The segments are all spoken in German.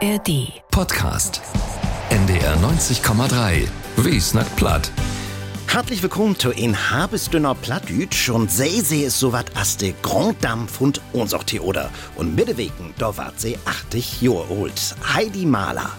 ARD. Podcast. NDR 90,3. Wie snackt platt. Herzlich willkommen zu ein habesdünner Plattdütsch und sei sie ist so wat as de Grand Dame von uns auch Theoder. Und mittewegen, da wart sie 80 Jahre alt. Heidi Mahler.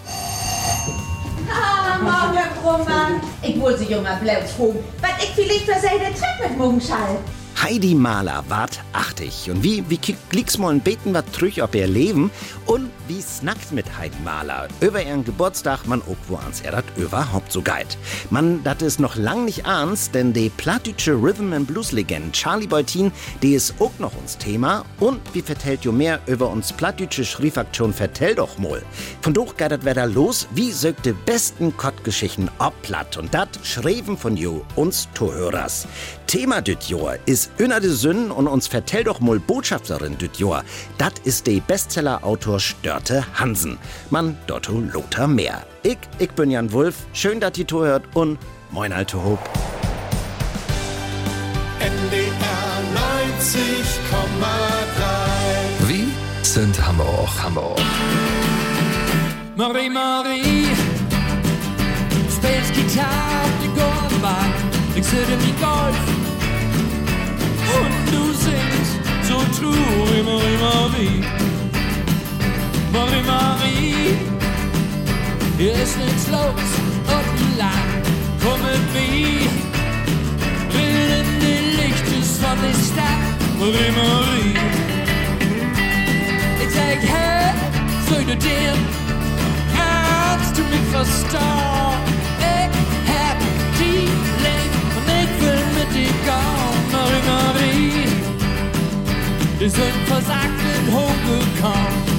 Ah, morgen, Herr Krummann. Ich wollte Sie junger Blaus fragen, was ich vielleicht für seine Treppe mit morgen schall. Heidi Mahler wart 80 und wie, wie klicks mal ein beten wat trüch ob ihr Leben und wie snackt mit Heidi Mahler über ihren Geburtstag man auch wo ans er dat überhaupt so geit. Man, dat is noch lang nicht ernst, denn die plattdeutsche Rhythm and Blues Legend Charlie Beutin, die ist auch noch uns Thema und wie vertellt jo mehr über uns plattdeutsche Schriefaktion vertell doch mal. Von doch geht dat wieder los, wie sögt de besten Kottgeschichten ob platt und dat schreiben von jo uns Torhörers. Thema düt Jahr is Öner de Sünden und uns vertell doch mal Botschafterin düt Jahr. Dat is de Bestseller-Autor Störte Hansen. Man Dotto Lothar Mehr. Ich, ich bin Jan Wulff. Schön, dass ihr hört und moin alte Hob. NDR 90,3 Wie sind Hamburg, Hamburg. Marie, Marie, speelt gitaar op de golfbaan. Ik zit in die golf und du singst so true, Marie, Marie. Marie, Marie, hier ist nichts los und lang. Komm mit mir, will in die Lichtes von der Stadt. Marie, Marie, ich sag, hey, soll du dir kannst du mich verstehen? Ich hab die Leben und ich will mit dir gehen, Marie, Marie. Wir sind versagt in hochgekommen,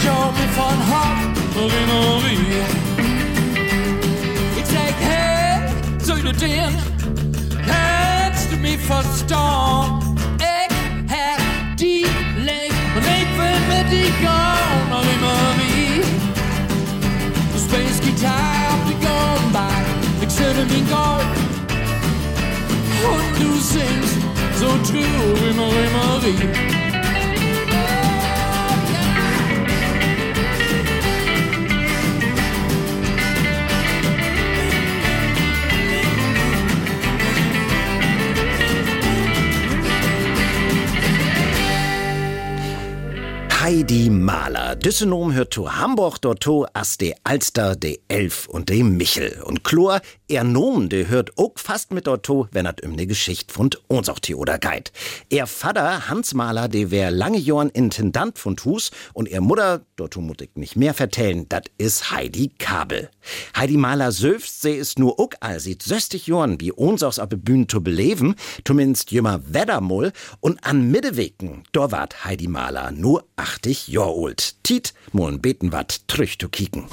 die illusie me van hart, Marie, Marie. Ik zeg, hey, zou je den? Kannst du mich verstaan? Ik heb die leeg, en ik wil met die gaan, Marie, Marie. De space guitar op de gunbank, ik zit in mijn golf. Und du singst so true wie Marie Marie. Heidi Mahler. Düsseldorf hört zu Hamburg dort to as de Alster, de Elf und de Michel. Und Chlor, er Nomen, de hört auch fast mit dort to, wenn er um ne Geschicht von uns auch oder geit. Er Vater, Hans Mahler, de wär lange Jahren Intendant von Hus und er Mutter, dort muss ich nicht mehr vertellen, dat is Heidi Kabel. Heidi Mahler söfst, se is nur auch all sieht 60 Jahren wie uns aus der Bühne zu beleben, zumindest jümmer Weddermoll und an Mittewegen, da wart Heidi Mahler nur 80 Jahre alt. Tiet, moln beten wat trüch kicken.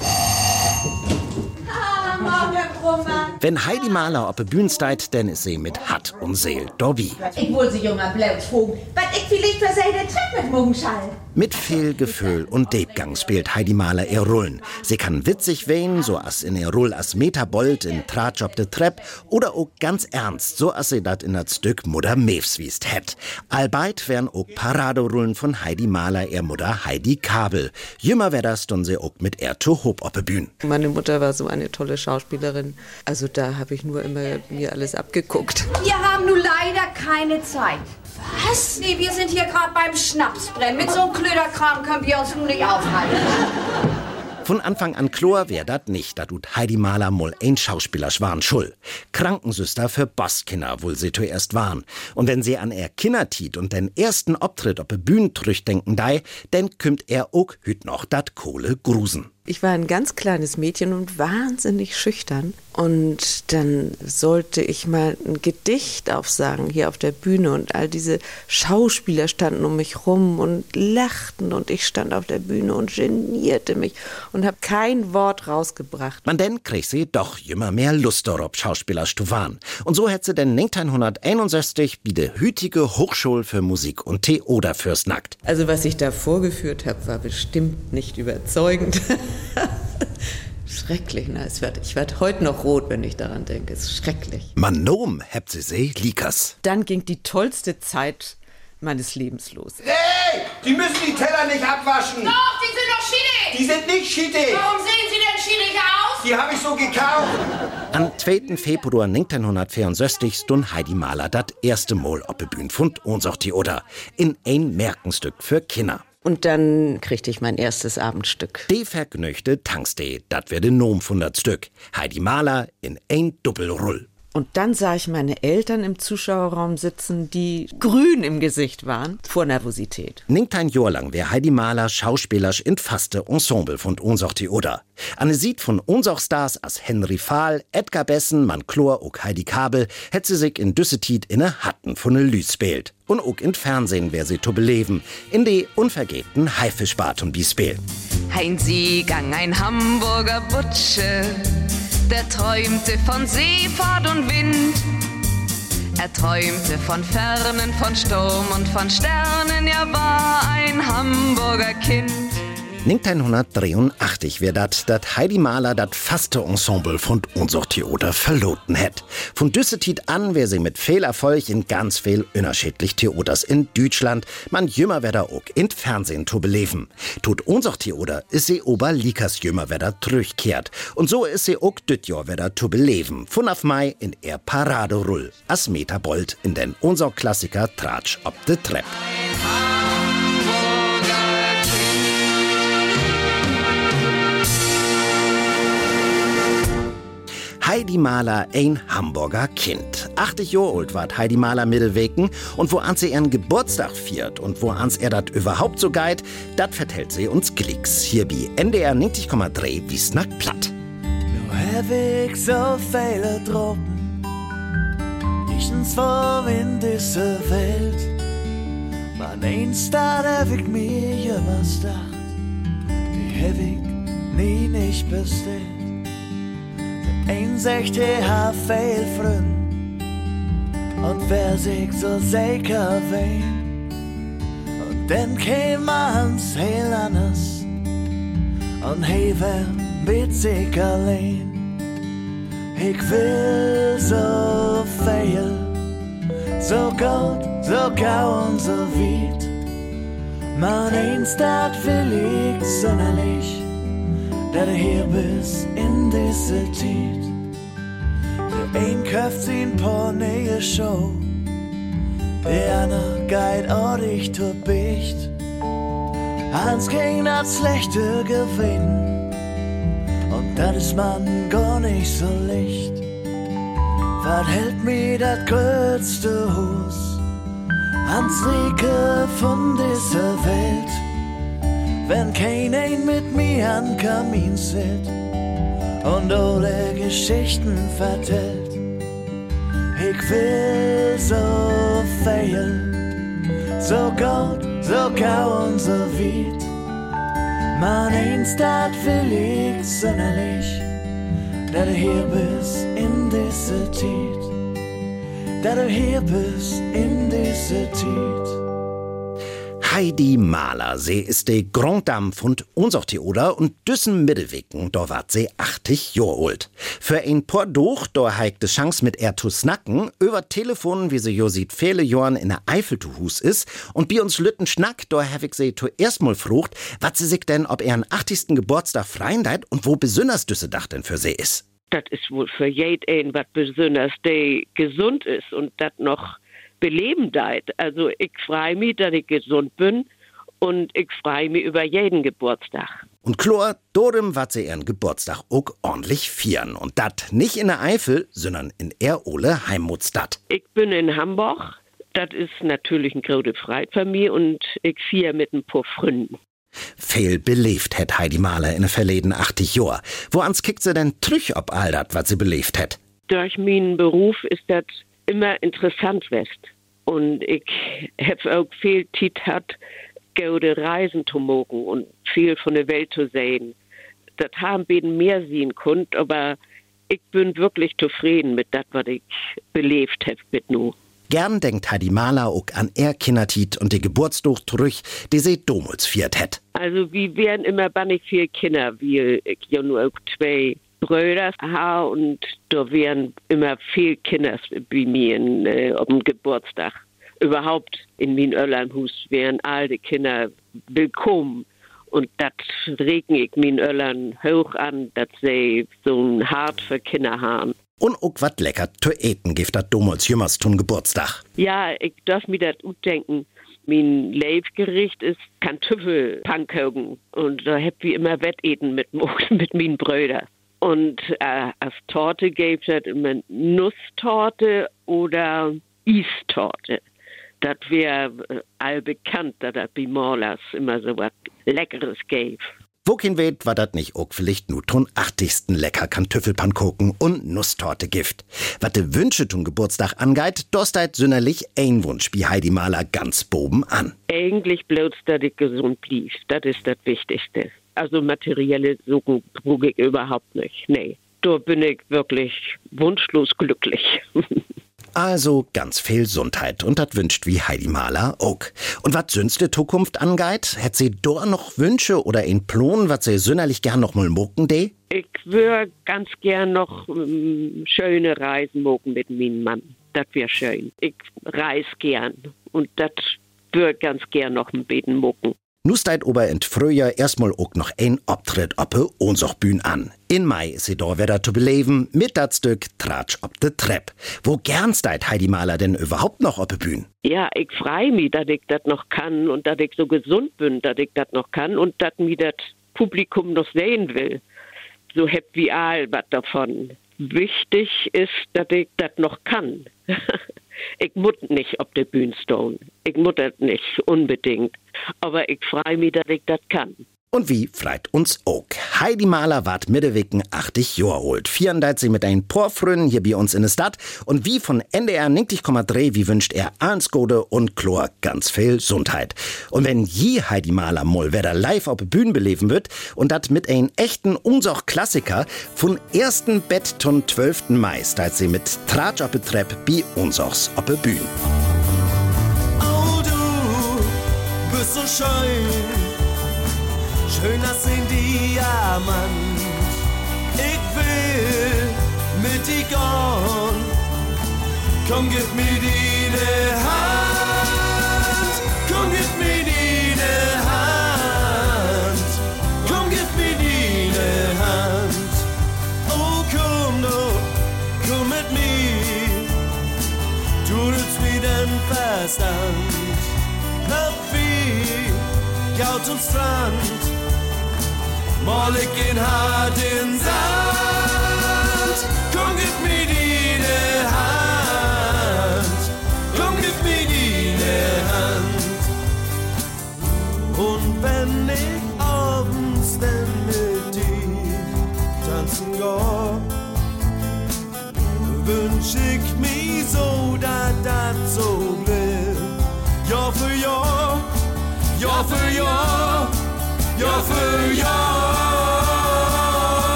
Ah, morgen, Krummann. Wenn Heidi Mahler auf der Bühne steigt, dann ist sie mit Hatt und Seel Dobby. Ich wollte Sie junger fragen, was ich vielleicht für seine Treppe mit morgen schall. Mit viel Gefühl und Debgang spielt Heidi Mahler ihr Rollen. Sie kann witzig wehen, so as in ihr Roll as Metabold in Tratsch op de Trepp oder auch ganz ernst, so as sie dat in dat Stück Mutter Mews wiest het. Albeit wären auch Paraderollen von Heidi Mahler ihr Mutter Heidi Kabel. Jümmer wär das, dann sie auch mit er zu Hob op Bühn. Meine Mutter war so eine tolle Schauspielerin. Also da habe ich nur immer mir alles abgeguckt. Wir haben nun leider keine Zeit. Was? Nee, wir sind hier gerade beim Schnapsbrennen. Mit so einem Klöderkram können wir uns nun nicht aufhalten. Von Anfang an klar wär dat nicht, da tut Heidi Mahler moll ein Schauspieler schwan schuld. Krankensüster für Bosskinder, wohl sie zuerst waren. Und wenn sie an er Kindertit und den ersten Optritt op Bühnen trüch denken dei, denn kümmt er ook hüt noch dat Kohle grusen. Ich war ein ganz kleines Mädchen und wahnsinnig schüchtern. Und dann sollte ich mal ein Gedicht aufsagen hier auf der Bühne. Und all diese Schauspieler standen um mich rum und lachten. Und ich stand auf der Bühne und genierte mich und habe kein Wort rausgebracht. Man denn krieg sie doch immer mehr Lust darauf, Schauspieler zu waren. Und so hätte sie denn 1961 wie die hütige Hochschule für Musik und Theater fürs Nackt. Also was ich da vorgeführt habe, war bestimmt nicht überzeugend. schrecklich, na, es wird, ich werde heute noch rot, wenn ich daran denke. Es ist schrecklich. Manom hebt sie see Likas. Dann ging die tollste Zeit meines Lebens los. Hey, die müssen die Teller nicht abwaschen. Doch, die sind doch schiedig. Die sind nicht schiedig. Warum sehen sie denn schiedig aus? Die habe ich so gekauft. Am 2. Februar 1964 stund Heidi Mahler das erste Mal auf der Bühne von unser Theater. In ein Merkenstück für Kinder. Und dann kriegte ich mein erstes Abendstück. Die Vergnüchte Tankste, dat wär de Nom von dat Stück. Heidi Mahler in ein Doppelrull. Und dann sah ich meine Eltern im Zuschauerraum sitzen, die grün im Gesicht waren vor Nervosität. Ningt ein Jahr lang wär Heidi Mahler schauspielerisch in faste Ensemble von unser Theater. Anne sieht von unser Stars as Henry Fahl, Edgar Bessen, Manklor und Heidi Kabel hätt sie sich in Düssetit inne Hatten von ne Lüs spielt. Und auch in Fernsehen wär sie zu beleben, in die unvergebten Haifischbarten wie spielt. Ein Siegang, ein Hamburger Butsche, der träumte von Seefahrt und Wind. Er träumte von Fernen, von Sturm und von Sternen, er war ein Hamburger Kind. 1983 wär dat, dat Heidi Mahler dat faste Ensemble von unser Theater verloten hätt. Von Düssetit an wär sie mit viel Erfolg in ganz viel unterschiedlich Theaters in Deutschland, man jümmer wär auch in Fernsehen zu beleben. Tut unser Theater ist sie ober Likas jümmer wär zurückkehrt. Und so ist sie auch düt Jahr zu beleben. Von auf Mai in er Paraderull. As Metabold in den unser Klassiker Tratsch ob de Trepp. Heidi Mahler, ein Hamburger Kind. 80 Jahre alt war Heidi Mahler Mittelwegen und wo ans ihren Geburtstag viert und wo ans er dat überhaupt so geit, dat vertellt sie uns Klicks. Hier bei NDR 90,3 wie Snack platt. Nu heb ik zoveel droppen, nichts voor in deze Welt. Maar eens dat heb ik mir jemals dacht, die heb ik nie nicht bestellt. Een zegt hij haar veel vriend, und wer sich so sicher weht. Und dann käm ans heel anders, und wär mit sich allein. Ich will so viel, so gut, so gau und so weit. Man eins, dat will ich sonderlich, dat du hier bist in diese Zeit. Der ein kauft sin på neue Show, der andere geht ordentlich zu Bicht. Hans gegen das schlechte Gewinn. Und das ist man gar nicht so licht. Was hält mir das größte Haus? Ans Rieke von dieser Welt. Wenn keiner mit mir an Kamin sitzt und alle Geschichten vertellt. Ich will so viel, so gut, so gau und so weit. Man eins, dat will ich sonderlich, da du hier bist in dieser Zeit. Da du hier bist in dieser Zeit. Heidi Mahler, sie ist de Grand Dame von unser Theater und düssen Mittelwegen, da wart sie 80 Jahre alt. Für ein paar durch, da heik de Chance mit er zu snacken, über Telefon, wie sie jo sieht, viele Jahren in der Eifel zu Hus ist, und bei uns Lütten Schnack, da hab ich sie zuerst mal frucht, wat sie sich denn, ob an 80. Geburtstag freien und wo besonders düsse Dach denn für sie ist. Das ist wohl für jeden was besonders, der gesund ist und das noch beleben deit. Also ich freue mich, dass ich gesund bin und ich freue mich über jeden Geburtstag. Und Chlor, dorem wat sie ihren Geburtstag auch ordentlich vieren. Und dat nicht in der Eifel, sondern in er Ole Heimatstadt. Ich bin in Hamburg. Das ist natürlich ein große Freude für mich und ich feiere mit ein paar Freunden. Viel belebt het Heidi Maler in de verleden 80 Jahr. Wo ans kickt sie denn trüch ob all dat, was sie belebt het? Durch meinen Beruf ist das immer interessant west. Und ich habe auch viel Zeit gehabt, gute Reisen zu machen und viel von der Welt zu sehen. Das haben beten mehr sehen können, aber ich bin wirklich zufrieden mit das, was ich belebt habe mit nu. Gern denkt Heidi Maler auch an er Kindertit und die Geburtsdag zurück, die sie damals viert het. Also wir wären immer bannig viele Kinder, wie ich ja nur auch zwei Brüder habe und da wären immer viel Kinder bei mir äh, auf dem Geburtstag. Überhaupt in mein Öllernhus wären all die Kinder willkommen. Und das regne ich meinen Öllern hoch an, dass sie so ein Hart für Kinder haben. Und auch wat lecker zu eten gibt dat damals jümmers zum Geburtstag. Ja, ich darf mir das denken. Mein Leibgericht ist Kartoffelpankogen. Und da hab ich immer Wetteten mit, mit meinen Brüdern. Und äh, als Torte gibt es immer Nusstorte oder Eistorte. Das wäre äh, allbekannt, dass das bei Morlers immer so was Leckeres gäbe. Wokin weht war dat nicht auch vielleicht nur ton 80. lecker Kartoffelpankoken und Nusstorte Gift. Wat de Wünsche zum Geburtstag angeit, dosteit sünnerlich ein Wunsch wie Heidi Maler ganz boben an. Eigentlich bloß, dass ich gesund blieb. Das ist das Wichtigste. Also materielle ich überhaupt nicht. Nee. Da bin ich wirklich wunschlos glücklich. Also ganz viel Gesundheit und dat wünscht wie Heidi Maler auch. Und wat sünste Zukunft angeit, hätt sie dort noch Wünsche oder ein Plan, wat sie sünnerlich gern noch mal mucken de? Ich würde ganz gern noch ähm, schöne Reisen mogen mit meinem Mann. Das wäre schön. Ich reis gern und das würde ganz gern noch ein Beten mucken. Nusteit ober in Frühjahr erstmal auch noch ein Auftritt oppe unser Bühn an. In Mai ist sie da wieder zu beleben mit dat Stück Tratsch ob de Trepp. Wo gernsteit Heidi Maler denn überhaupt noch oppe Bühn? Ja, ich freu mich, dass ich das noch kann und dass ich so gesund bin, dass ich das noch kann und dass mir das Publikum noch sehen will. So wie all was davon. Wichtig ist, dass ich das noch kann. ich muss nicht auf der Bühne stehen. Ich muss das nicht unbedingt. Aber ich freue mich, dass ich das kann. Und wie freit uns auch. Heidi Maler ward Mittewicken 80 Jahre alt. 34 mit ein Porfrön hier bei uns in der Stadt. Und wie von NDR 90,3, wie wünscht er Arns Gode und Chlor ganz viel Gesundheit. Und wenn je Heidi Maler mal wieder live auf der Bühne beleben wird und das mit ein echten unsoch Klassiker von ersten Bett zum 12. Mai, steigt sie mit Tratsch auf der Treppe bei unsochs auf der Bühne. Oh, du bist so schön schön als ein Diamant. Ich will mit dir gehen, komm, gib mir deine Hand, komm, gib mir deine Hand, komm, gib mir deine Hand. Oh, komm doch, komm mit mir, du nützt mir den Verstand, Gaut und Strand. Ich in hart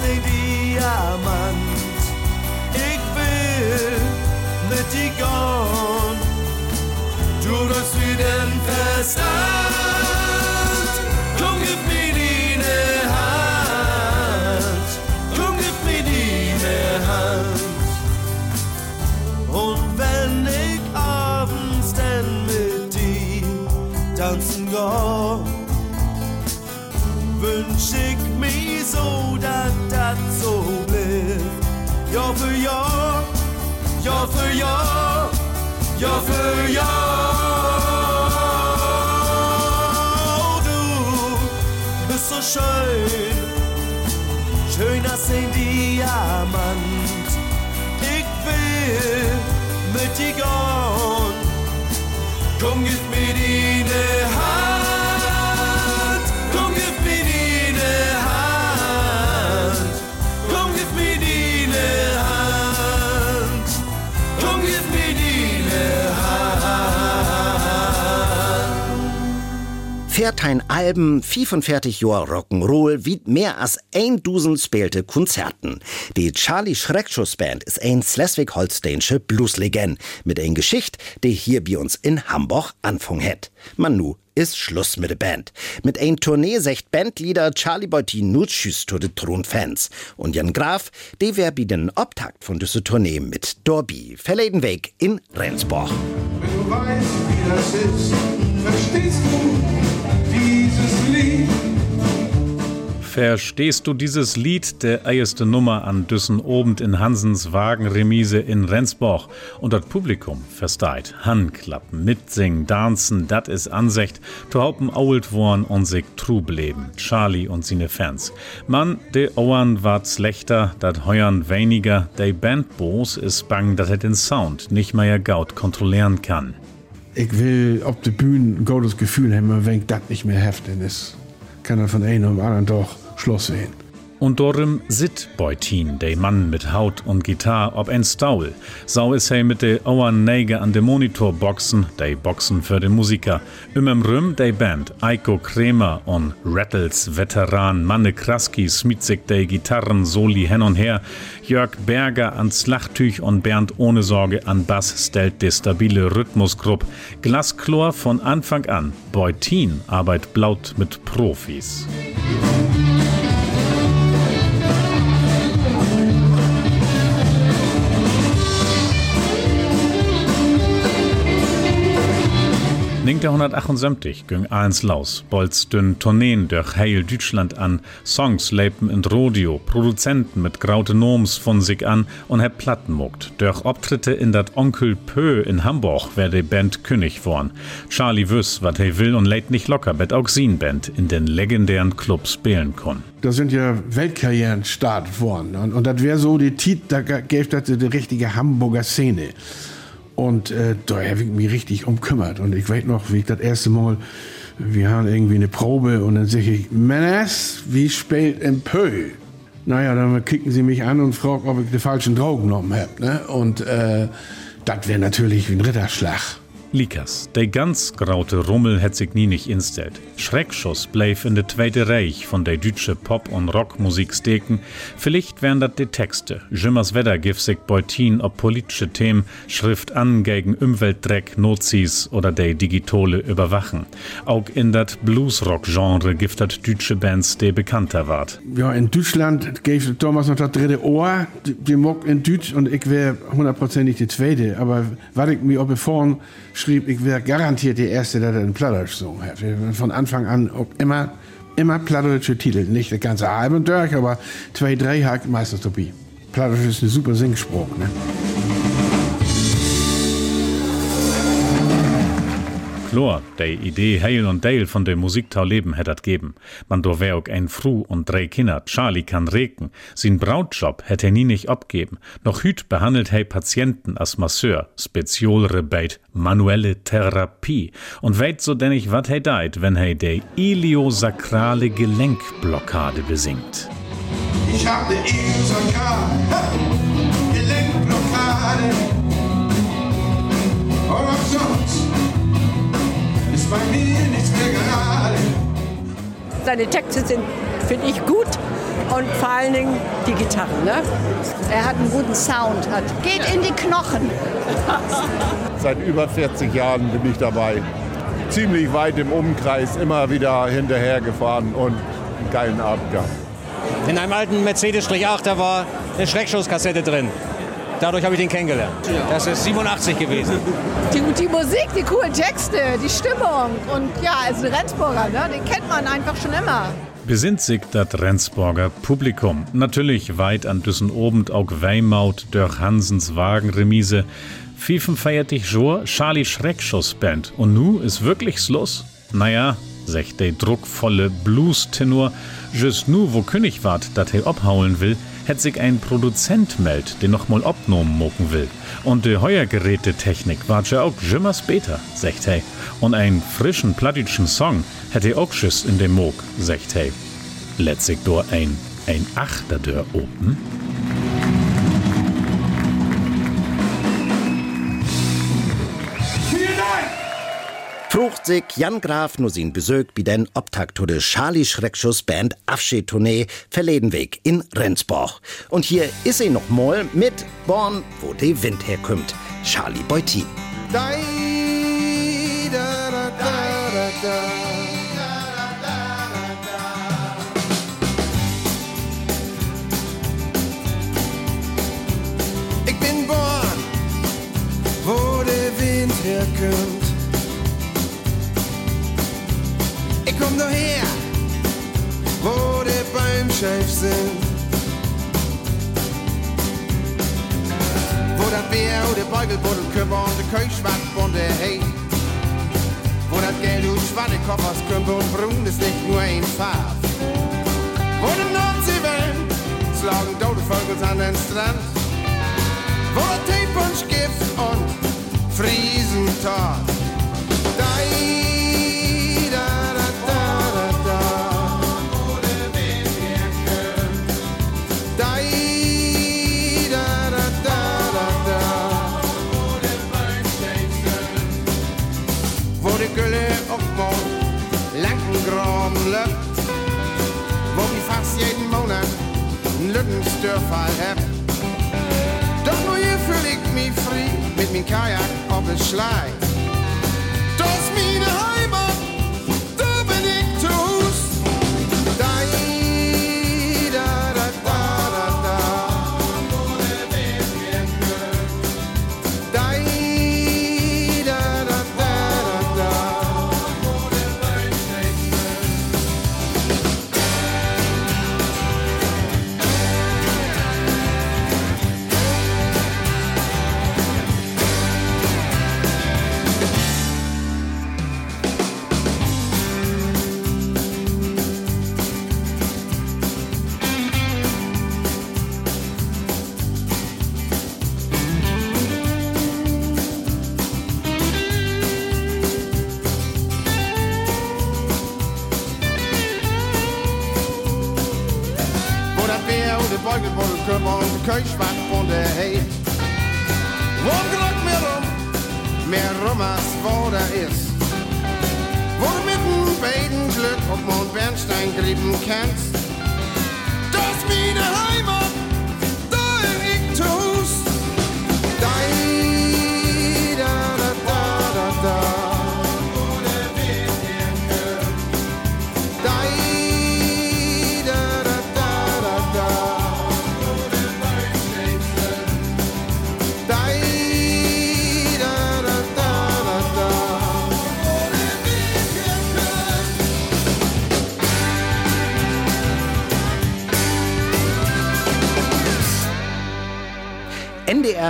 ein Diamant. Ich will mit dir gehen, du läufst wie den Verstand. Komm, gib mir deine Hand, komm, gib mir deine Hand. Und wenn ich abends denn mit dir tanzen geh, wünsch ich Jahr für Jahr, Jahr für Jahr, Jahr für Jahr. Oh, du bist so schön, schön als ein Diamant. Ich will mit sie gone. Komm, gib mir deine Hand. Hand. Fährt ein Alben 45 Jahr Rock'n'Roll wie mehr als ein Dusen spielte Konzerten. Die Charlie Schreckschuss Band ist ein Schleswig-Holsteinische Blueslegend mit ein Geschicht, die hier bei uns in Hamburg anfangen hat. Manu ist Schluss mit der Band. Mit ein Tournee secht Bandleader Charlie Beutin nur Tschüss zu den Thronfans. Und Jan Graf, die wär bei den Obtakt von dieser Tournee mit Dorby, verleden Weg in Rendsborg. Wenn du weißt, wie das ist, verstehst du Verstehst du dieses Lied, der erste Nummer an Düssen obend in Hansens Wagenremise in Rendsborg und das Publikum versteht. Handklappen, mitsingen, tanzen, dat is Ansicht, to haupen ault worn und sich trub leben. Charlie und seine Fans. Mann, de Ohren ward schlechter, dat heuern weniger, de Bandboos is bang, dat er den Sound nicht mehr gaut kontrollieren kann. Ich will auf der Bühne ein gutes Gefühl haben, wenn das nicht mehr heftig ist. Kann er von einem auf anderen Tag Schluss sehen. Und darum sit Beutin, der Mann mit Haut und Gitarre, ob ein Staul. Sau is he mit de Ohren Neige an de Monitor boxen, de Boxen für den Musiker. Im Rüm de Band, Eiko Kremer und Rattles Veteran, Manne Kraski, smitzig de Gitarren, Soli hin und her. Jörg Berger an Slachtüch und Bernd ohne Sorge an Bass stellt de stabile Rhythmusgrupp. Glasklor von Anfang an. Beutin arbeit blaut mit Profis. Ningt 178 ging eins laus, bolz dünn Tourneen durch heil Deutschland an, Songs lebten in Rodeo, Produzenten mit graute Noms von sich an und hab Platten muckt. Durch Auftritte in dat Onkel Pö in Hamburg wär die Band König worn. Charlie wüss, wat he will und lädt nicht locker, bet auch sin Band in den legendären Clubs spielen kon. Da sind ja Weltkarrieren gestartet worden. Und, und das wäre so die Tit, da gäbe das die richtige Hamburger Szene. Und äh, da habe ich mich richtig umkümmert. Und ich weiß noch, wie ich das erste Mal, wir haben irgendwie eine Probe und dann sage ich, Männers, wie spielt im Pö? Naja, dann kicken sie mich an und fragen, ob ich die falschen Drogen genommen habe. Ne? Und äh, das wäre natürlich wie ein Ritterschlag. Likas, der ganz graute Rummel hat sich nie nicht instellt. Schreckschuss bleif in de Zweite Reich von der deutsche Pop- und Rockmusik steken. Vielleicht wären dat die Texte. Jimmers Wetter gif sich Beutin ob politische Themen, Schrift an gegen Umweltdreck, Nozis oder der digitale Überwachen. Auch in dat Bluesrock-Genre gibt dat deutsche Bands, die bekannter ward. Ja, in Deutschland gäbe Thomas noch das dritte Ohr, die, die mock in Deutsch und ich wäre hundertprozentig die zweite. Aber was ich mir auch vorn schrieb, ich wäre garantiert die erste, der einen Plattdeutsch gesungen hat. Von Anfang an immer, immer plattdeutsche Titel. Nicht das ganze Album durch, aber zwei, drei hat meistens. Plattdeutsch ist ein super Singspruch. Ne? Klar, die Idee Heil und Dale von dem Musiktau Leben hätt dat geben. Man do wär auch ein Fru und drei Kinder. Charlie kann reken. Sin Brautjob hätt er nie nicht abgeben. Noch hüt behandelt hey Patienten als Masseur. Spezialrebeit, manuelle Therapie. Und weit so denn ich wat hey deit, wenn hey de iliosakrale Gelenkblockade besingt. Ich hab ne Iliosakrale Seine Texte sind, finde ich, gut und vor allen Dingen die Gitarre. Ne? Er hat einen guten Sound, hat, geht in die Knochen. Seit über 40 Jahren bin ich dabei. Ziemlich weit im Umkreis, immer wieder hinterher gefahren und einen geilen Abend gehabt. In einem alten Mercedes-8, da war eine Schreckschusskassette drin. Dadurch habe ich den kennengelernt. Das ist 87 gewesen. Die, die Musik, die coolen Texte, die Stimmung. Und ja, als ein Rendsburger, ne, den kennt man einfach schon immer. Besinnt sich dat Rendsborger Publikum. Natürlich weit an Düssen obend auch Weimaut durch Hansens Wagenremise. 45 Jour Charlie Schreckschuss Band. Und nu ist wirklich Schluss? Naja, sagt der druckvolle Blues-Tenor, just nu, wo König wart, dat he abhauen will, hat sich ein Produzent meldt, den noch mal abgenommen moken will. Und die Heuergerätetechnik war ja auch immer später, sagt hey. Und einen frischen plattischen Song hätte auch schüss in dem Mog, sagt hey. Letztlich door ein, ein Achterdeur open. Frucht sich Jan Graf nur sin Besög bei den Obtakt Charlie Schreckschuss Band Abschiedtournee verleden Weg in Rendsborg. Und hier ist sie noch mal mit Born, wo de Wind herkommt. Charlie da. Ich bin born, wo der Wind herkommt. Komm daher, wo der Bäume sind. Wo dat Bär und der Beugelbuddel Körper und der Keuchschwatt und der Hey. Wo dat Geld und Schwannenkopf aus Kümper und Brun ist nicht nur ein Farb. Wo der Nordseewellen schlagen tote Vögel an den Strand. Wo der Teepunsch Gift und Friesentat. Dai, Lückenstörfall hab. Doch nur hier fühl ich mich frei mit min Kajak auf den Schlei.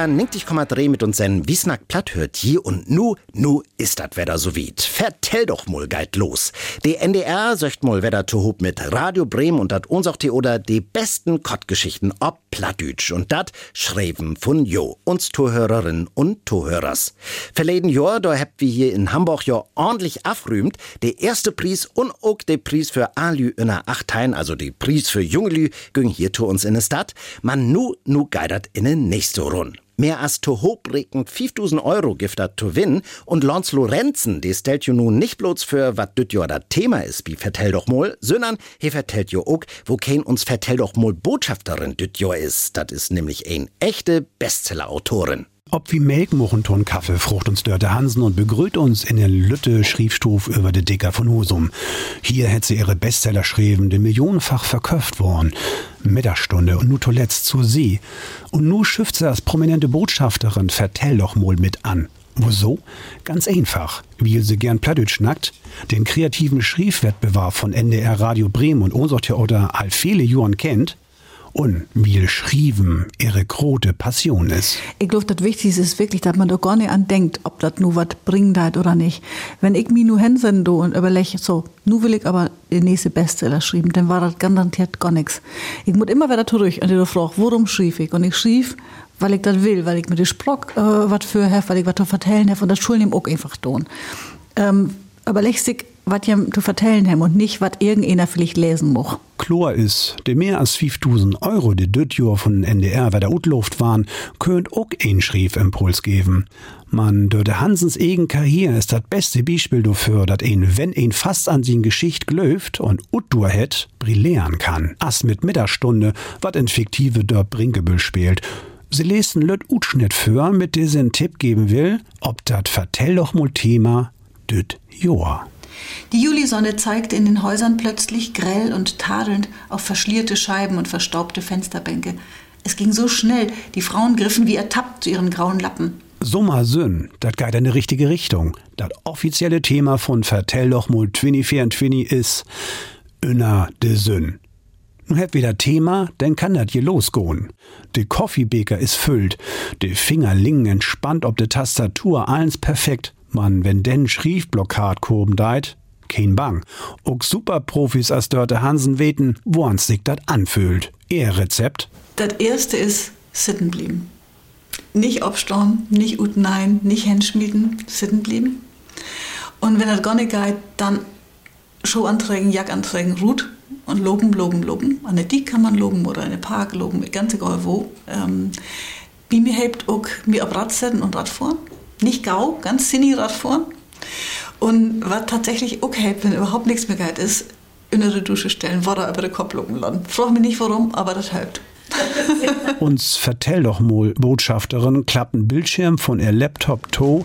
NDR 90,3 mit uns sen Wiesnack platt hört hier und nu, nu ist dat Wetter so weit. Vertell doch mal geit los. Die NDR söcht mal Wetter zu hob mit Radio Bremen und dat uns auch die oder die besten Kottgeschichten ob Plattdütsch und dat schreiben von Jo, uns Zuhörerinnen und Zuhörers. Verleden Jahr, da habt wir hier in Hamburg ja ordentlich afrühmt, der erste Preis und auch der Preis für Alü in der Achtein, also die Preis für Jungelü, ging hier zu uns in der Stadt. Man nu, nu geidert in den nächste Runde. Mehr als zu hochbreckend 5000 Euro gibt dat zu winnen und Lons Lorenzen, die stellt jo nun nicht bloß für wat düt jo dat Thema is, wie vertell doch mal, sondern he vertellt jo ook, wo kein uns vertell doch mal Botschafterin düt jo is. Dat is nämlich ein echte Bestseller-Autorin. Ob wie Melkmuchenton Kaffee frucht uns Dörte Hansen und begrüßt uns in der Lütte Schriefstuf über de Dicker von Husum. Hier hätt sie ihre Bestseller schrieben, die millionenfach verköpft worden. Mittagsstunde und nu zuletzt zu sie. Und nu schifft sie als prominente Botschafterin, vertell doch mal mit an. Wieso? Ganz einfach. Weil sie gern Plattdeutsch schnackt, den kreativen Schriefwettbewerb von NDR Radio Bremen und unser Theater all viele Juren kennt und wie Schrieben ihre große Passion ist. Ich glaube, das Wichtigste ist wirklich, dass man da gar nicht an denkt, ob das nur was bringt hat oder nicht. Wenn ich mich nur hinsende und überlege, so, nu will ich aber den nächste Bestseller schreiben, dann war das garantiert gar nichts. Ich muss immer wieder zurück und die Frage, worum schrieb ich? Und ich schrieb, weil ich das will, weil ich mit dem Sprock äh, was für habe, weil ich was zu vertellen habe und das Schulen ihm auch einfach tun. Ähm, aber lächsig, was zu vertellen haben und nicht, was irgendeiner vielleicht lesen muss. Chlor ist, de mehr als 5000 Euro, die düt Jahr von NDR, wer der Utluft waren, könnt auch ein Schriefimpuls geben. Man, dörte Hansens egen Karriere ist das beste Beispiel dafür, dat ein, wenn ein fast an sin Geschicht glöft und Utdur het, brillieren kann. As mit Mittagsstunde, wat in fiktive Dörp Brinkebüll spielt. Sie lesen Lüt Utschnitt für, mit der sie einen Tipp geben will, ob dat Vertell doch mal Thema düt. Die Julisonne zeigte in den Häusern plötzlich grell und tadelnd auf verschlierte Scheiben und verstaubte Fensterbänke. Es ging so schnell, die Frauen griffen wie ertappt zu ihren grauen Lappen. Sommer Sünn, dat geht in die richtige Richtung. Dat offizielle Thema von Vertell doch mal 24 ist Önner de Sünn. Nun habt wieder Thema, dann kann dat hier losgehen. De Koffeebeker ist füllt, de Finger lingen entspannt ob de Tastatur, alles perfekt. Man, wenn denn Schriefblockad kurben deit, kein Bang. Ook Superprofis als Dörte Hansen weten, woran sich dat anfühlt. Ihr Rezept? Das erste ist sitten blieben. Nicht abstauen, nicht ut nein, nicht hinschmieden, sitten blieben. Und wenn das gar nicht geht, dann Schuhanträgen, Jackanträgen, Rut und loben, loben, loben. An der Diek kann man loben oder in den Park loben, ganz egal wo. Ähm, wie mir hebt auch mir ab Rad setzen und Radfahren. Nicht gau, ganz sinni Radfahren. Und was tatsächlich hilft, wenn überhaupt nichts mehr geht, ist, in der Dusche stellen, Wasser über den Kopf lassen. Frag mich nicht warum, aber das hilft. Uns vertell doch mal, Botschafterin, klappen Bildschirm von ihr Laptop to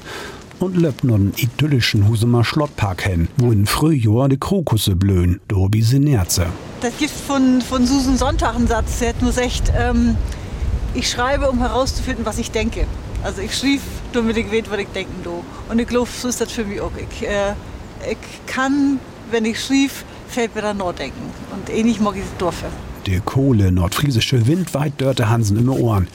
und löppt nun idyllischen Husumer Schlottpark hin, wo in Frühjahr die Krokusse blühen, dobi sie Nerze. Das gibt von, von Susan Sonntag einen Satz, der hat nur gesagt, ähm, ich schreibe, um herauszufinden, was ich denke. Also ich schrieb, damit ich weiß, was ich denken do. Und ich glaube, so ist das für mich auch. Ich, äh, ich kann, wenn ich schrieb, fällt mir dann nachdenken. Und ähnlich mag ich das Dorf. Der Kohle nordfriesische Wind weit dörte Hansen im Ohren.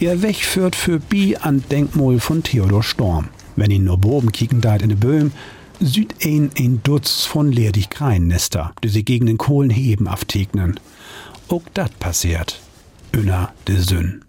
Er Weg führt für Bi an Denkmal von Theodor Storm. Wenn ihn nur boben kicken deit in de Böhm, süd ein ein Dutz von ledig Kreinnester, die sie gegen den Kohlen heben aftegnen. Auch dat passiert. Önner de Sünn.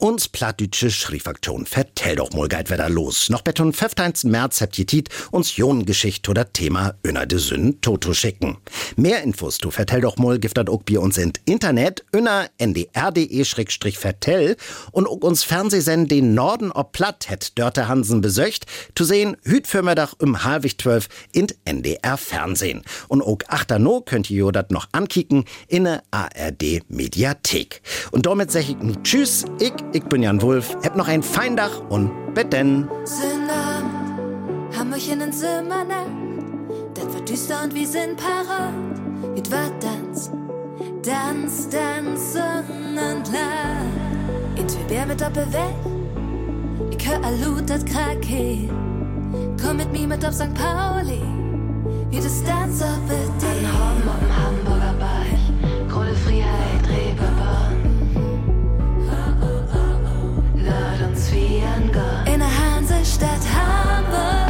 Uns plattdütsche Schriefaktion vertell doch mal geit wieder los. Noch beton 15. März habt ihr Tit uns Ionengeschicht oder Thema Öner de Sünn Toto schicken. Mehr Infos du vertell doch mal giftet auch bei uns in Internet öner ndr.de-vertell und auch uns Fernsehsend den Norden ob platt het Dörte Hansen besöcht zu sehen hüt für Mittag um halb 12 in NDR Fernsehen. Und auch achterno könnt ihr dat noch ankicken in ne ARD Mediathek. Und damit sag ich Tschüss, ich, ich bin Jan Wulf, hab noch ein Feindach und betten. Abend haben euch in den Zimmer Das wird düster und wir sind parat. It wird Tanz, Tanz, Tanz, Sonnenland. In Tübingen mit Doppelwelt, ich hör Alut, das Krake. Komm mit mir mit auf St. Pauli, wie das Tanz auf der An Hom am Hamburger Beich, Große Freiheit, Reeperbahn. Wie ein Gott. In der Hansestadt Hamburg.